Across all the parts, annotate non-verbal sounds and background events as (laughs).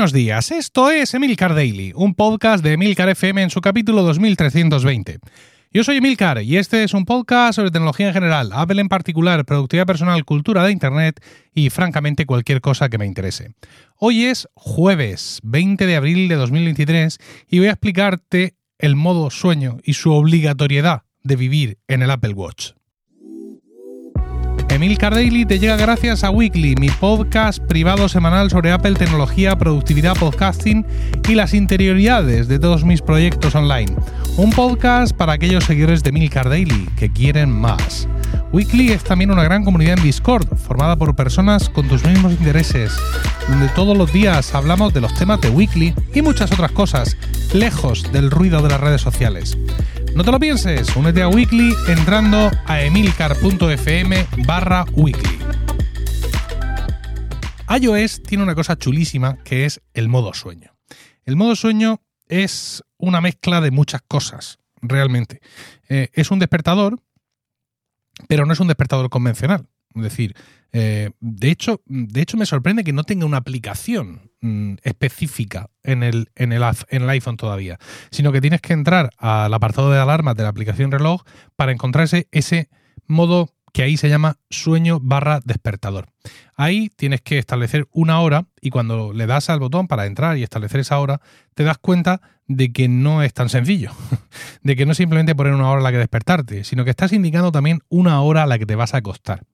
Buenos días, esto es Emilcar Daily, un podcast de Emilcar FM en su capítulo 2320. Yo soy Emilcar y este es un podcast sobre tecnología en general, Apple en particular, productividad personal, cultura de Internet y francamente cualquier cosa que me interese. Hoy es jueves 20 de abril de 2023 y voy a explicarte el modo sueño y su obligatoriedad de vivir en el Apple Watch. Emil Daily te llega gracias a Weekly, mi podcast privado semanal sobre Apple, tecnología, productividad, podcasting y las interioridades de todos mis proyectos online. Un podcast para aquellos seguidores de Emil Daily que quieren más. Weekly es también una gran comunidad en Discord, formada por personas con tus mismos intereses, donde todos los días hablamos de los temas de Weekly y muchas otras cosas, lejos del ruido de las redes sociales. No te lo pienses, únete a Weekly entrando a emilcar.fm barra weekly. iOS tiene una cosa chulísima que es el modo sueño. El modo sueño es una mezcla de muchas cosas, realmente. Eh, es un despertador, pero no es un despertador convencional. Es decir, eh, de, hecho, de hecho, me sorprende que no tenga una aplicación mm, específica en el, en, el, en el iPhone todavía, sino que tienes que entrar al apartado de alarmas de la aplicación reloj para encontrarse ese modo que ahí se llama sueño barra despertador. Ahí tienes que establecer una hora y cuando le das al botón para entrar y establecer esa hora, te das cuenta de que no es tan sencillo, (laughs) de que no es simplemente poner una hora a la que despertarte, sino que estás indicando también una hora a la que te vas a acostar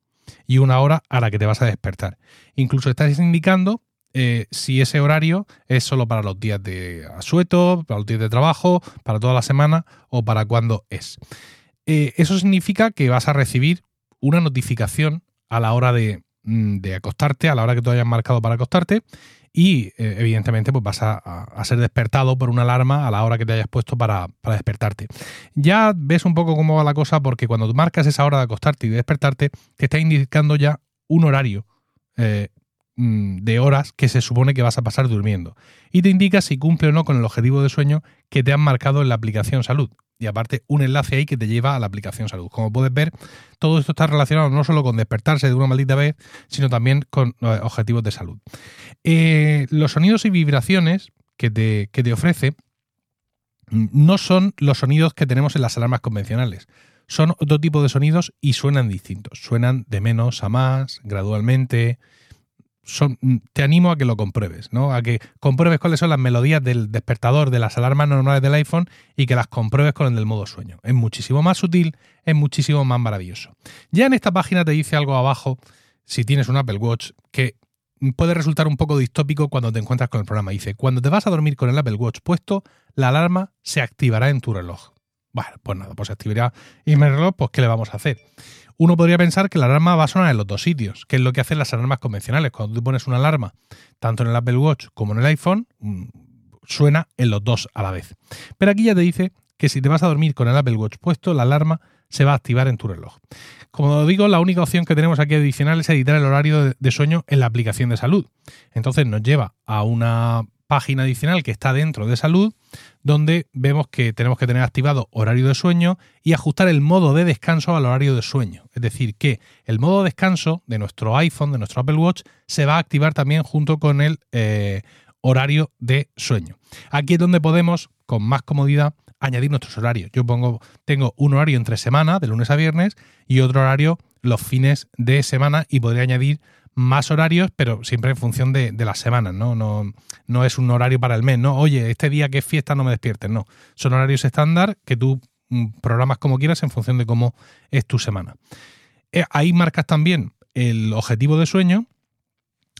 y una hora a la que te vas a despertar. Incluso estás indicando eh, si ese horario es solo para los días de asueto, para los días de trabajo, para toda la semana o para cuándo es. Eh, eso significa que vas a recibir una notificación a la hora de, de acostarte, a la hora que tú hayas marcado para acostarte, y eh, evidentemente pues vas a, ser despertado por una alarma a la hora que te hayas puesto para, despertarte. Ya ves un poco cómo va la cosa porque cuando marcas esa hora de acostarte y de despertarte, te está indicando ya un horario eh, mm, de horas que se supone que vas a pasar durmiendo. Y te indica si cumple o no con el objetivo de sueño que te han marcado en la aplicación salud y aparte un enlace ahí que te lleva a la aplicación salud. Como puedes ver, todo esto está relacionado no solo con despertarse de una maldita vez, sino también con eh, objetivos de salud. Eh, los sonidos y vibraciones que te, que te ofrece no son los sonidos que tenemos en las alarmas convencionales. Son otro tipo de sonidos y suenan distintos. Suenan de menos a más, gradualmente, Mm, te animo a que lo compruebes, ¿no? A que compruebes cuáles son las melodías del despertador de las alarmas normales del iPhone y que las compruebes con el del modo sueño. Es muchísimo más sutil, es muchísimo más maravilloso. Ya en esta página te dice algo abajo, si tienes un Apple Watch, que puede resultar un poco distópico cuando te encuentras con el programa. Dice, cuando te vas a dormir con el Apple Watch puesto, la alarma se activará en tu reloj. Bueno, pues nada, pues en mi reloj, pues ¿qué le vamos a hacer? Uno podría pensar que la alarma va a sonar en los dos sitios, que es lo que hacen las alarmas convencionales. Cuando tú pones una alarma, tanto en el Apple Watch como en el iPhone, mm, suena en los dos a la vez. Pero aquí ya te dice que si te vas a dormir con el Apple Watch puesto, la alarma se va a activar en tu reloj. Como digo, la única opción que tenemos aquí adicional es editar el horario de sueño en la aplicación de salud. Entonces nos lleva a una página adicional que está dentro de salud, donde vemos que tenemos que tener activado horario de sueño y ajustar el modo de descanso al horario de sueño. Es decir, que el modo de descanso de nuestro iPhone, de nuestro Apple Watch, se va a activar también junto con el eh, horario de sueño. Aquí es donde podemos, con más comodidad, añadir nuestros horarios. Yo pongo, tengo un horario entre semana, de lunes a viernes, y otro horario los fines de semana, y podría añadir más horarios, pero siempre en función de, las semanas, ¿no? ¿no? No es un horario para el mes, ¿no? Oye, este día que es fiesta no me despiertes, no. Son horarios estándar que tú mm, programas como quieras en función de cómo es tu semana. Eh, ahí marcas también el objetivo de sueño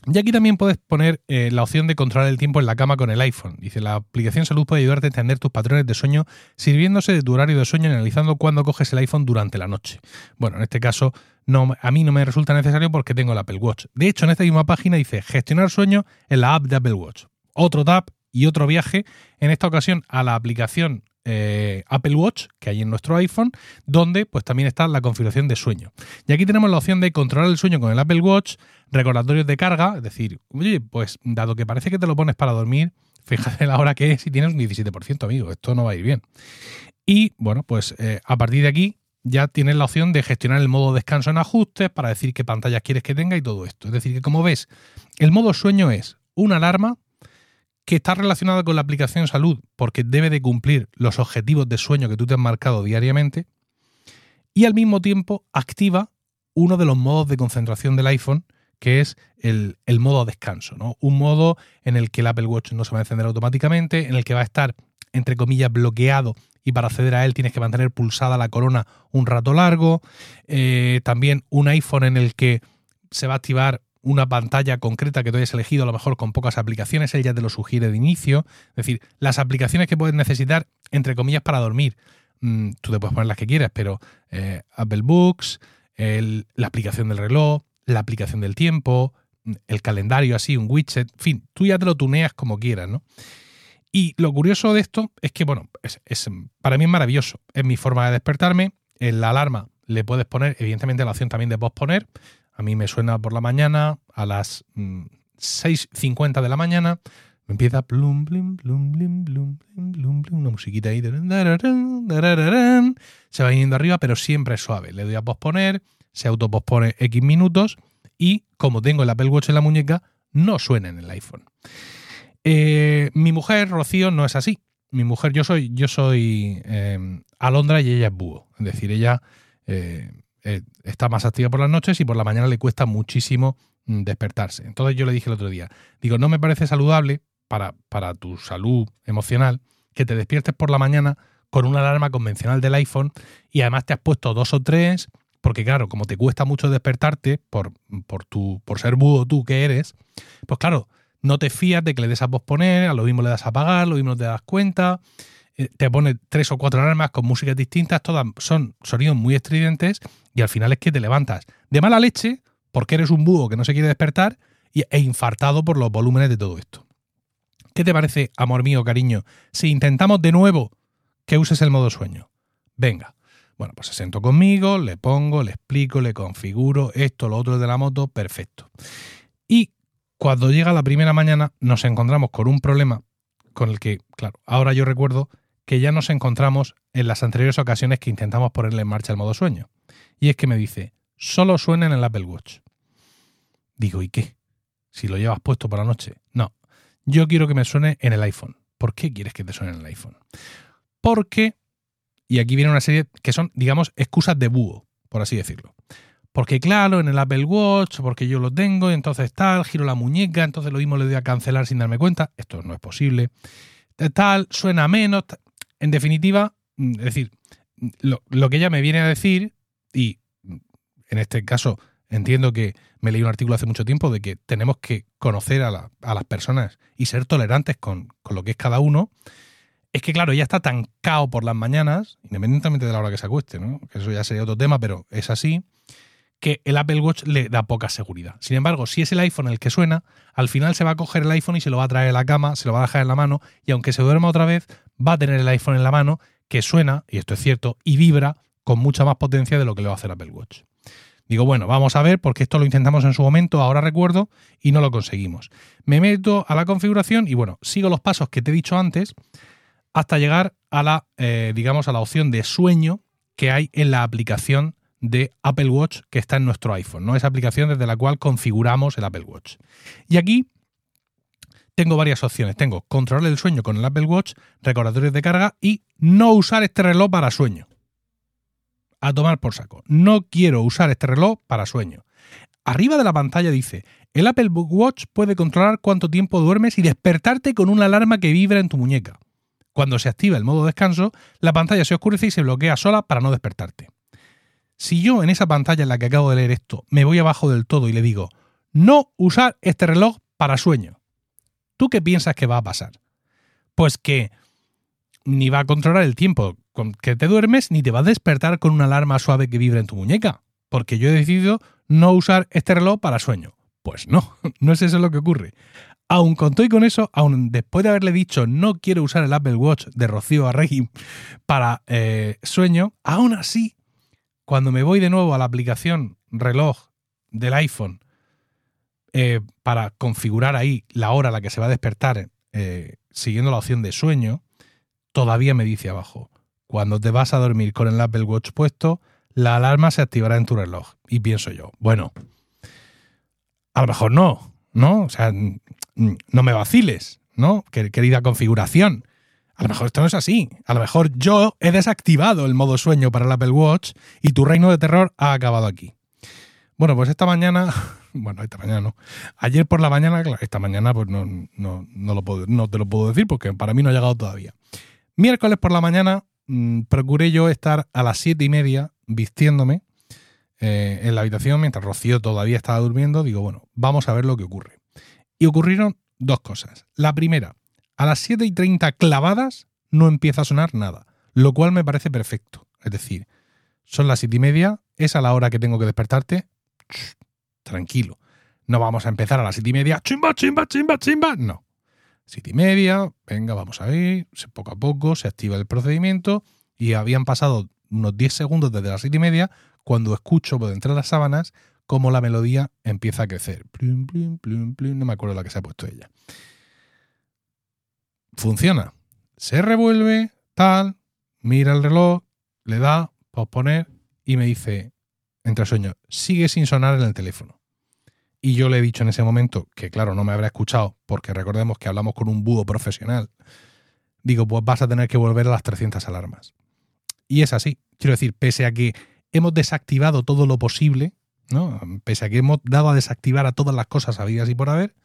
y aquí también puedes poner eh, la opción de controlar el tiempo en la cama con el iPhone. Dice, la aplicación Salud puede ayudarte a entender tus patrones de sueño sirviéndose de tu horario de sueño y analizando cuándo coges el iPhone durante la noche. Bueno, en este caso no, a mí no me resulta necesario porque tengo el Apple Watch. De hecho, en esta misma página dice gestionar sueño en la app de Apple Watch. Otro tap y otro viaje, en esta ocasión a la aplicación eh, Apple Watch que hay en nuestro iPhone, donde pues también está la configuración de sueño. Y aquí tenemos la opción de controlar el sueño con el Apple Watch, recordatorios de carga, es decir, oye, pues dado que parece que te lo pones para dormir, (laughs) fíjate la hora que es y tienes un 17%, amigo, esto no va a ir bien. Y bueno, pues eh, a partir de aquí ya tienes la opción de gestionar el modo descanso en ajustes para decir qué pantallas quieres que tenga y todo esto. Es decir, que como ves, el modo sueño es una alarma que está relacionada con la aplicación salud porque debe de cumplir los objetivos de sueño que tú te has marcado diariamente y al mismo tiempo activa uno de los modos de concentración del iPhone que es el, modo descanso, ¿no? Un modo en el que el Apple Watch no se va a encender automáticamente, en el que va a estar, entre comillas, bloqueado y para acceder a él tienes que mantener pulsada la corona un rato largo. Eh, también un iPhone en el que se va a activar una pantalla concreta que tú hayas elegido, a lo mejor con pocas aplicaciones, él ya te lo sugiere de inicio. Es decir, las aplicaciones que puedes necesitar, entre comillas, para dormir. Mm, tú te puedes poner las que quieras, pero eh, Apple Books, la aplicación del reloj, la aplicación del tiempo, el calendario así, un widget, en fin, tú ya te lo tuneas como quieras, ¿no? Y lo curioso de esto es que, bueno, es, para mí es maravilloso. Es mi forma de despertarme. En la alarma le puedes poner, evidentemente, la opción también de posponer. A mí me suena por la mañana a las 6.50 mm, de la mañana. Empieza plum, plum, plum, plum, plum, plum, plum, una musiquita ahí. Se va yendo arriba, pero siempre es suave. Le doy a posponer, se autopospone X minutos y como tengo el Apple Watch en la muñeca, no suena en el iPhone. Eh, mi mujer, Rocío, no es así. Mi mujer, yo soy, yo soy eh, alondra y ella es búho. Es decir, ella eh, eh, está más activa por las noches y por la mañana le cuesta muchísimo mm, despertarse. Entonces yo le dije el otro día, digo, no me parece saludable para, para tu salud emocional que te despiertes por la mañana con una alarma convencional del iPhone y además te has puesto dos o tres, porque claro, como te cuesta mucho despertarte por, por, tu, por ser búho tú que eres, pues claro, no te fías de que le des a posponer, a lo mismo le das a apagar, lo mismo te das cuenta. Eh, te pone tres o cuatro alarmas con músicas distintas, todas son sonidos muy estridentes y al final es que te levantas de mala leche porque eres un búho que no se quiere despertar e infartado por los volúmenes de todo esto. ¿Qué te parece, amor mío, cariño, si intentamos de nuevo que uses el modo sueño? Venga. Bueno, pues se sentó conmigo, le pongo, le explico, le configuro esto, lo otro de la moto, perfecto. Y cuando llega la primera mañana nos encontramos con un problema con el que, claro, ahora yo recuerdo que ya nos encontramos en las anteriores ocasiones que intentamos ponerle en marcha el modo sueño. Y es que me dice, solo suena en el Apple Watch. Digo, ¿y qué? Si lo llevas puesto por la noche. No, yo quiero que me suene en el iPhone. ¿Por qué quieres que te suene en el iPhone? Porque, y aquí viene una serie que son, digamos, excusas de búho, por así decirlo. Porque claro, en el Apple Watch, porque yo lo tengo, y entonces tal, giro la muñeca, entonces lo mismo le doy a cancelar sin darme cuenta. Esto no es posible. Tal, suena menos. En definitiva, mm, es decir, lo, que ella me viene a decir, y en este caso entiendo que me leí un artículo hace mucho tiempo de que tenemos que conocer a, las personas y ser tolerantes con, lo que es cada uno, es que claro, ella está tan cao por las mañanas, independientemente de la hora que se acueste, ¿no? que eso ya sería otro tema, pero es así, que el Apple Watch le da poca seguridad. Sin embargo, si es el iPhone el que suena, al final se va a coger el iPhone y se lo va a traer a la cama, se lo va a dejar en la mano, y aunque se duerma otra vez, va a tener el iPhone en la mano que suena, y esto es cierto, y vibra con mucha más potencia de lo que le va a hacer Apple Watch. Digo, bueno, vamos a ver, porque esto lo intentamos en su momento, ahora recuerdo, y no lo conseguimos. Me meto a la configuración y bueno, sigo los pasos que te he dicho antes hasta llegar a la, eh, digamos, a la opción de sueño que hay en la aplicación de Apple Watch que está en nuestro iPhone, ¿no? Esa aplicación desde la cual configuramos el Apple Watch. Y aquí tengo varias opciones. Tengo controlar el sueño con el Apple Watch, recordatorios de carga y no usar este reloj para sueño. A tomar por saco. No quiero usar este reloj para sueño. Arriba de la pantalla dice, el Apple Watch puede controlar cuánto tiempo duermes y despertarte con una alarma que vibra en tu muñeca. Cuando se activa el modo descanso, la pantalla se oscurece y se bloquea sola para no despertarte. Si yo en esa pantalla en la que acabo de leer esto me voy abajo del todo y le digo, no usar este reloj para sueño, ¿Tú qué piensas que va a pasar? Pues que ni va a controlar el tiempo que te duermes, ni te va a despertar con una alarma suave que vibra en tu muñeca, porque yo he decidido no usar este reloj para sueño. Pues no, (laughs) no es eso lo que ocurre. Aun con con eso, aun después de haberle dicho no quiero usar el Apple Watch de Rocío Arregui para eh, sueño, aún así, cuando me voy de nuevo a la aplicación reloj del iPhone eh, para configurar ahí la hora a la que se va a despertar eh, siguiendo la opción de sueño, todavía me dice abajo, cuando te vas a dormir con el Apple Watch puesto, la alarma se activará en tu reloj. Y pienso yo, bueno, a lo mejor no, ¿no? O sea, no me vaciles. ¿no? Querida configuración. A lo mejor esto no es así. A lo mejor yo he desactivado el modo sueño para el Apple Watch y tu reino de terror ha acabado aquí. Bueno, pues esta mañana, (laughs) bueno, esta mañana no. Ayer por la mañana, esta mañana pues no, no, no, lo puedo, no te lo puedo decir porque para mí no ha llegado todavía. Miércoles por la mañana mmm, procuré yo estar a las siete y media vistiéndome eh, en la habitación mientras Rocío todavía estaba durmiendo. Digo, bueno, vamos a ver lo que ocurre. Y ocurrieron dos cosas. La primera, a las 7 y 30 clavadas no empieza a sonar nada, lo cual me parece perfecto. Es decir, son las 7 y media, es a la hora que tengo que despertarte. tranquilo. No vamos a empezar a las 7 y media. Chimba, chimba, chimba, chimba. No. 7 y media, venga, vamos a ir. Poco a poco se activa el procedimiento y habían pasado unos 10 segundos desde las 7 y media cuando escucho por entre las sábanas cómo la melodía empieza a crecer. Plum, plum, plum, no me acuerdo la que se ha puesto ella funciona. Se revuelve, tal, mira el reloj, le da, posponer y me dice, entre sueños, sigue sin sonar en el teléfono. Y yo le he dicho en ese momento, que claro, no me habrá escuchado, porque recordemos que hablamos con un búho profesional. Digo, pues vas a tener que volver a las 300 alarmas. Y es así. Quiero decir, pese a que hemos desactivado todo lo posible, ¿no? Pese a que hemos dado a desactivar a todas las cosas habidas y por haber,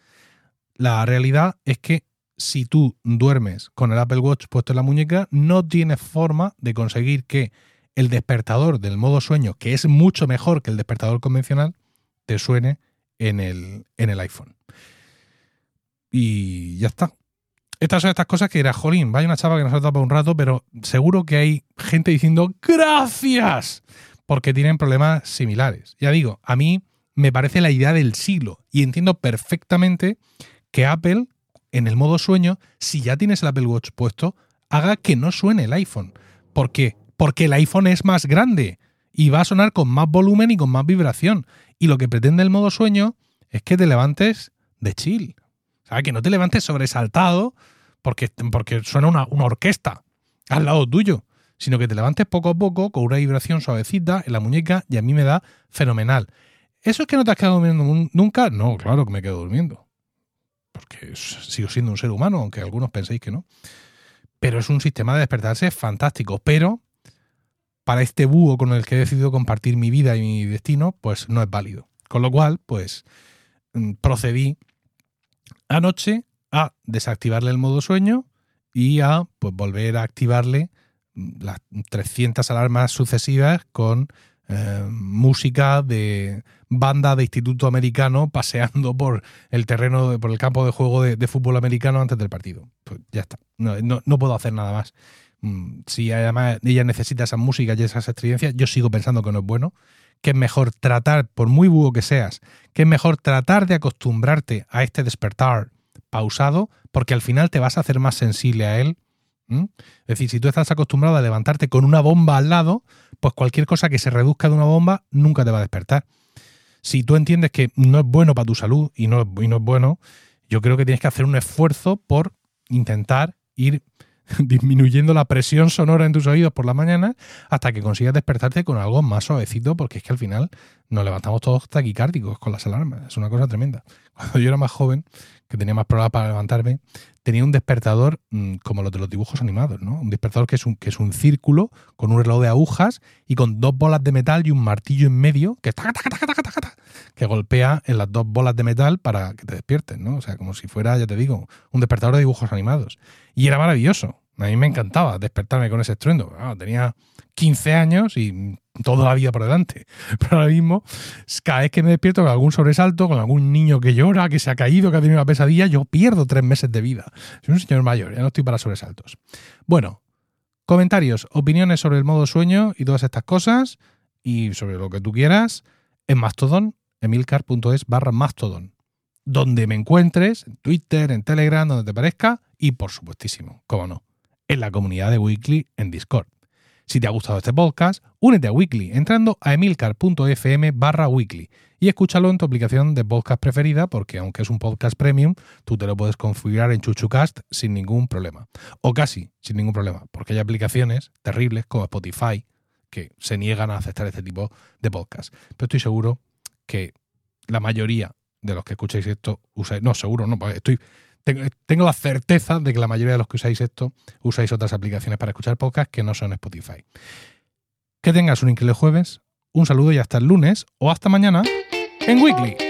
la realidad es que si tú duermes con el Apple Watch puesto en la muñeca, no tienes forma de conseguir que el despertador del modo sueño, que es mucho mejor que el despertador convencional, te suene en el, en el iPhone. Y ya está. Estas son estas cosas que era, jolín, vaya una chava que nos ha dado para un rato, pero seguro que hay gente diciendo gracias porque tienen problemas similares. Ya digo, a mí me parece la idea del siglo y entiendo perfectamente que Apple en el modo sueño, si ya tienes el Apple Watch puesto, haga que no suene el iPhone. ¿Por qué? Porque el iPhone es más grande y va a sonar con más volumen y con más vibración. Y lo que pretende el modo sueño es que te levantes de chill. O sea, que no te levantes sobresaltado porque, porque suena una, una orquesta al lado tuyo, sino que te levantes poco a poco con una vibración suavecita en la muñeca y a mí me da fenomenal. ¿Eso es que no te has quedado durmiendo nunca? No, claro que me quedo durmiendo porque sigo siendo un ser humano, aunque algunos penséis que no. Pero es un sistema de despertarse fantástico. Pero para este búho con el que he decidido compartir mi vida y mi destino, pues no es válido. Con lo cual, pues mm, procedí anoche a desactivarle el modo sueño y a pues, volver a activarle mm, las 300 alarmas sucesivas con eh, música de banda de instituto americano paseando por el terreno, por el campo de juego de, fútbol americano antes del partido. Pues ya está, no, puedo hacer nada más. Mm, si además ella necesita esa música y esas experiencias, yo sigo pensando que no es bueno, que es mejor tratar, por muy búho que seas, que es mejor tratar de acostumbrarte a este despertar pausado, porque al final te vas a hacer más sensible a él. Es decir, si tú estás acostumbrado a levantarte con una bomba al lado, pues cualquier cosa que se reduzca de una bomba nunca te va a despertar. Si tú entiendes que no es bueno para tu salud y no, y no es bueno, yo creo que tienes que hacer un esfuerzo por intentar ir (laughs) disminuyendo la presión sonora en tus oídos por la mañana hasta que consigas despertarte con algo más suavecito, porque es que al final nos levantamos todos taquicárdicos con las alarmas. Es una cosa tremenda. Cuando yo era más joven, que tenía más problemas para levantarme, tenía un despertador mm, como los de los dibujos animados, ¿no? Un despertador que es un, que es un círculo con un reloj de agujas y con dos bolas de metal y un martillo en medio que, que golpea en las dos bolas de metal para que te despiertes, ¿no? O sea, como si fuera, ya te digo, un despertador de dibujos animados. Y era maravilloso. A mí me encantaba despertarme con ese estruendo. tenía 15 años y toda la vida por delante. (laughs) Pero ahora mismo, cada vez que me despierto con algún sobresalto, con algún niño que llora, que se ha caído, que ha tenido una pesadilla, yo pierdo tres meses de vida. Soy un señor mayor, ya no estoy para sobresaltos. Bueno, comentarios, opiniones sobre el modo sueño y todas estas cosas, y sobre lo que tú quieras, en Mastodon, emilcar.es barra Mastodon. Donde me encuentres, en Twitter, en Telegram, donde te parezca, y por supuestísimo, cómo no en la comunidad de Weekly en Discord. Si te ha gustado este podcast, únete a Weekly entrando a emilcar.fm barra weekly y escúchalo en tu aplicación de podcast preferida porque aunque es un podcast premium, tú te lo puedes configurar en ChuchuCast sin ningún problema. O casi sin ningún problema, porque hay aplicaciones terribles como Spotify que se niegan a aceptar este tipo de podcast. Pero estoy seguro que la mayoría de los que escucháis esto usáis... No, seguro no, estoy tengo la certeza de que la mayoría de los que usáis esto usáis otras aplicaciones para escuchar podcast que no son Spotify. Que tengas un increíble jueves, un saludo y hasta el lunes o hasta mañana en Weekly.